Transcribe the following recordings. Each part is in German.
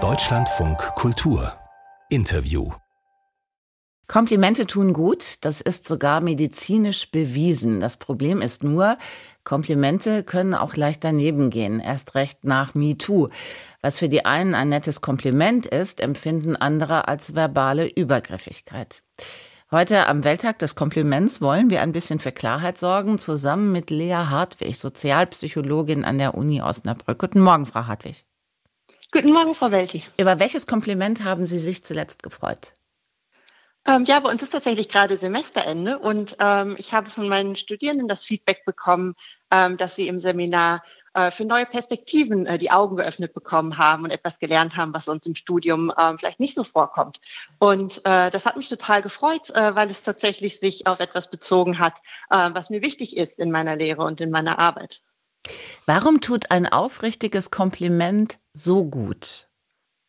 Deutschlandfunk Kultur Interview Komplimente tun gut, das ist sogar medizinisch bewiesen. Das Problem ist nur, Komplimente können auch leicht daneben gehen, erst recht nach MeToo. Was für die einen ein nettes Kompliment ist, empfinden andere als verbale Übergriffigkeit. Heute am Welttag des Kompliments wollen wir ein bisschen für Klarheit sorgen, zusammen mit Lea Hartwig, Sozialpsychologin an der Uni Osnabrück. Guten Morgen, Frau Hartwig. Guten Morgen, Frau Welti. Über welches Kompliment haben Sie sich zuletzt gefreut? Ähm, ja, bei uns ist tatsächlich gerade Semesterende und ähm, ich habe von meinen Studierenden das Feedback bekommen, ähm, dass sie im Seminar äh, für neue Perspektiven äh, die Augen geöffnet bekommen haben und etwas gelernt haben, was uns im Studium äh, vielleicht nicht so vorkommt. Und äh, das hat mich total gefreut, äh, weil es tatsächlich sich auf etwas bezogen hat, was mir wichtig ist in meiner Lehre und in meiner Arbeit. Warum tut ein aufrichtiges Kompliment so gut?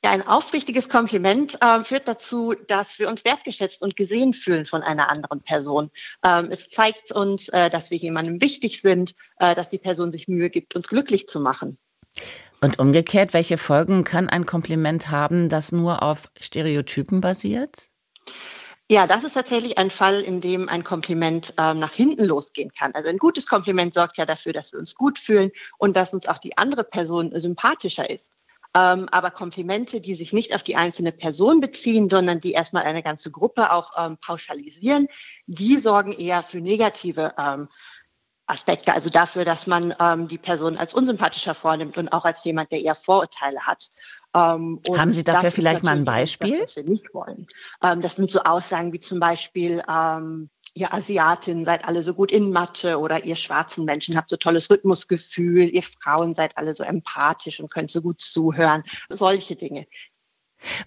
Ja, ein aufrichtiges Kompliment äh, führt dazu, dass wir uns wertgeschätzt und gesehen fühlen von einer anderen Person. Ähm, es zeigt uns, äh, dass wir jemandem wichtig sind, äh, dass die Person sich Mühe gibt, uns glücklich zu machen. Und umgekehrt, welche Folgen kann ein Kompliment haben, das nur auf Stereotypen basiert? Ja, das ist tatsächlich ein Fall, in dem ein Kompliment ähm, nach hinten losgehen kann. Also ein gutes Kompliment sorgt ja dafür, dass wir uns gut fühlen und dass uns auch die andere Person sympathischer ist. Ähm, aber Komplimente, die sich nicht auf die einzelne Person beziehen, sondern die erstmal eine ganze Gruppe auch ähm, pauschalisieren, die sorgen eher für negative ähm, Aspekte, also dafür, dass man ähm, die Person als unsympathischer vornimmt und auch als jemand, der eher Vorurteile hat. Ähm, Haben Sie dafür vielleicht mal ein Beispiel? Das, was wir nicht wollen. Ähm, das sind so Aussagen wie zum Beispiel, ähm, ihr Asiatin seid alle so gut in Mathe oder ihr schwarzen Menschen habt so tolles Rhythmusgefühl, ihr Frauen seid alle so empathisch und könnt so gut zuhören. Solche Dinge.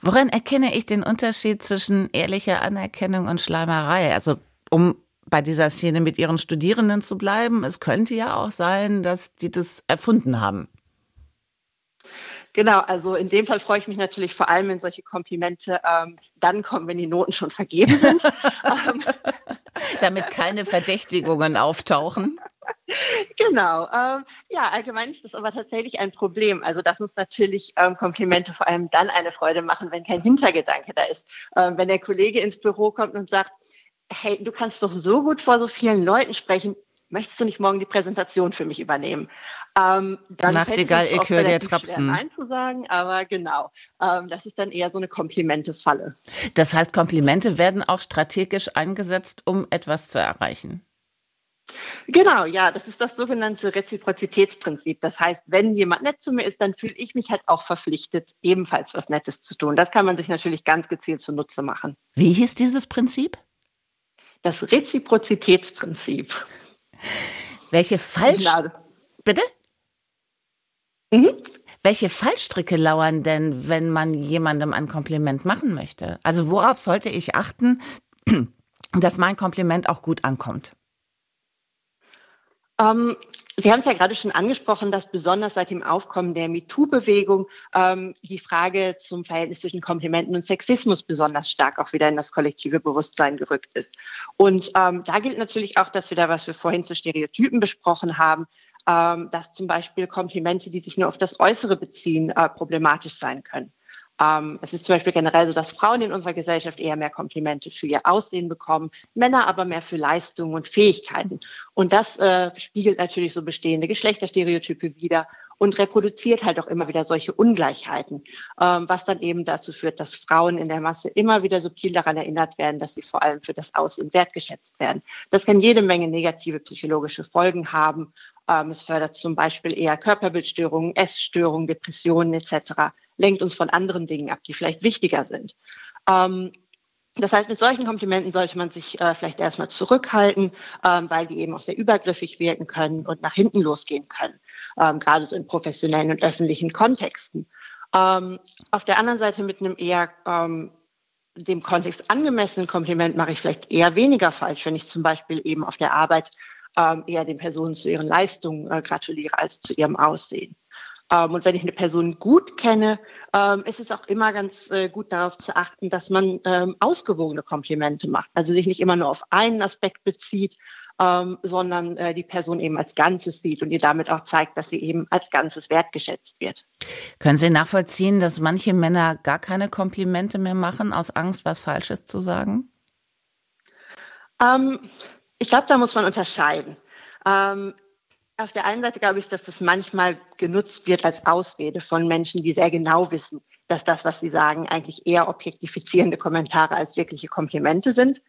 Woran erkenne ich den Unterschied zwischen ehrlicher Anerkennung und Schleimerei? Also um bei dieser Szene mit ihren Studierenden zu bleiben, es könnte ja auch sein, dass die das erfunden haben. Genau, also in dem Fall freue ich mich natürlich vor allem, wenn solche Komplimente ähm, dann kommen, wenn die Noten schon vergeben sind. Ähm, damit keine Verdächtigungen auftauchen. Genau. Ähm, ja, allgemein ist das aber tatsächlich ein Problem. Also, dass uns natürlich ähm, Komplimente vor allem dann eine Freude machen, wenn kein Hintergedanke da ist. Ähm, wenn der Kollege ins Büro kommt und sagt, hey, du kannst doch so gut vor so vielen Leuten sprechen, möchtest du nicht morgen die Präsentation für mich übernehmen? Ähm, dann Nachtigall, ich höre der Trapsen. Nein zu sagen, aber genau, ähm, das ist dann eher so eine Komplimente-Falle. Das heißt, Komplimente werden auch strategisch eingesetzt, um etwas zu erreichen. Genau, ja, das ist das sogenannte Reziprozitätsprinzip. Das heißt, wenn jemand nett zu mir ist, dann fühle ich mich halt auch verpflichtet, ebenfalls was Nettes zu tun. Das kann man sich natürlich ganz gezielt zunutze machen. Wie hieß dieses Prinzip? Das Reziprozitätsprinzip. Welche Falsch... Bitte? Mhm. Welche Fallstricke lauern denn, wenn man jemandem ein Kompliment machen möchte? Also worauf sollte ich achten, dass mein Kompliment auch gut ankommt? Ähm, Sie haben es ja gerade schon angesprochen, dass besonders seit dem Aufkommen der MeToo-Bewegung ähm, die Frage zum Verhältnis zwischen Komplimenten und Sexismus besonders stark auch wieder in das kollektive Bewusstsein gerückt ist. Und ähm, da gilt natürlich auch das wieder, was wir vorhin zu Stereotypen besprochen haben, ähm, dass zum Beispiel Komplimente, die sich nur auf das Äußere beziehen, äh, problematisch sein können. Ähm, es ist zum Beispiel generell so, dass Frauen in unserer Gesellschaft eher mehr Komplimente für ihr Aussehen bekommen, Männer aber mehr für Leistungen und Fähigkeiten. Und das äh, spiegelt natürlich so bestehende Geschlechterstereotype wider und reproduziert halt auch immer wieder solche Ungleichheiten, ähm, was dann eben dazu führt, dass Frauen in der Masse immer wieder subtil daran erinnert werden, dass sie vor allem für das Aussehen wertgeschätzt werden. Das kann jede Menge negative psychologische Folgen haben. Ähm, es fördert zum Beispiel eher Körperbildstörungen, Essstörungen, Depressionen etc lenkt uns von anderen Dingen ab, die vielleicht wichtiger sind. Ähm, das heißt, mit solchen Komplimenten sollte man sich äh, vielleicht erstmal zurückhalten, ähm, weil die eben auch sehr übergriffig wirken können und nach hinten losgehen können, ähm, gerade so in professionellen und öffentlichen Kontexten. Ähm, auf der anderen Seite mit einem eher ähm, dem Kontext angemessenen Kompliment mache ich vielleicht eher weniger falsch, wenn ich zum Beispiel eben auf der Arbeit ähm, eher den Personen zu ihren Leistungen äh, gratuliere als zu ihrem Aussehen. Ähm, und wenn ich eine Person gut kenne, ähm, ist es auch immer ganz äh, gut darauf zu achten, dass man ähm, ausgewogene Komplimente macht. Also sich nicht immer nur auf einen Aspekt bezieht, sondern äh, die Person eben als Ganzes sieht und ihr damit auch zeigt, dass sie eben als Ganzes wertgeschätzt wird. Können Sie nachvollziehen, dass manche Männer gar keine Komplimente mehr machen, aus Angst, was Falsches zu sagen? Ähm, ich glaube, da muss man unterscheiden. Ähm, auf der einen Seite glaube ich, dass das manchmal genutzt wird als Ausrede von Menschen, die sehr genau wissen, dass das, was sie sagen, eigentlich eher objektifizierende Kommentare als wirkliche Komplimente sind.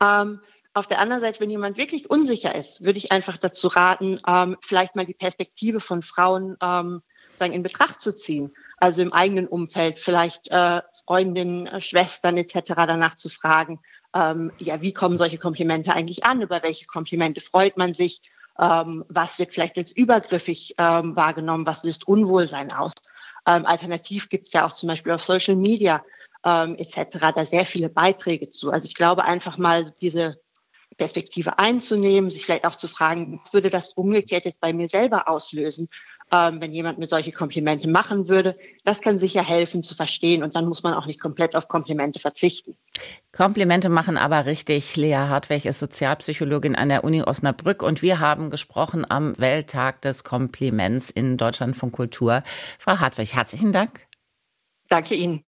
Ähm, auf der anderen Seite, wenn jemand wirklich unsicher ist, würde ich einfach dazu raten, ähm, vielleicht mal die Perspektive von Frauen ähm, sagen, in Betracht zu ziehen. Also im eigenen Umfeld, vielleicht äh, Freundinnen, äh, Schwestern etc. danach zu fragen, ähm, ja, wie kommen solche Komplimente eigentlich an? Über welche Komplimente freut man sich? Ähm, was wird vielleicht als übergriffig ähm, wahrgenommen? Was löst Unwohlsein aus? Ähm, alternativ gibt es ja auch zum Beispiel auf Social Media ähm, etc. da sehr viele Beiträge zu. Also ich glaube einfach mal diese Perspektive einzunehmen, sich vielleicht auch zu fragen, würde das umgekehrt jetzt bei mir selber auslösen, ähm, wenn jemand mir solche Komplimente machen würde. Das kann sicher helfen zu verstehen und dann muss man auch nicht komplett auf Komplimente verzichten. Komplimente machen aber richtig. Lea Hartweg ist Sozialpsychologin an der Uni Osnabrück und wir haben gesprochen am Welttag des Kompliments in Deutschland von Kultur. Frau Hartweg, herzlichen Dank. Danke Ihnen.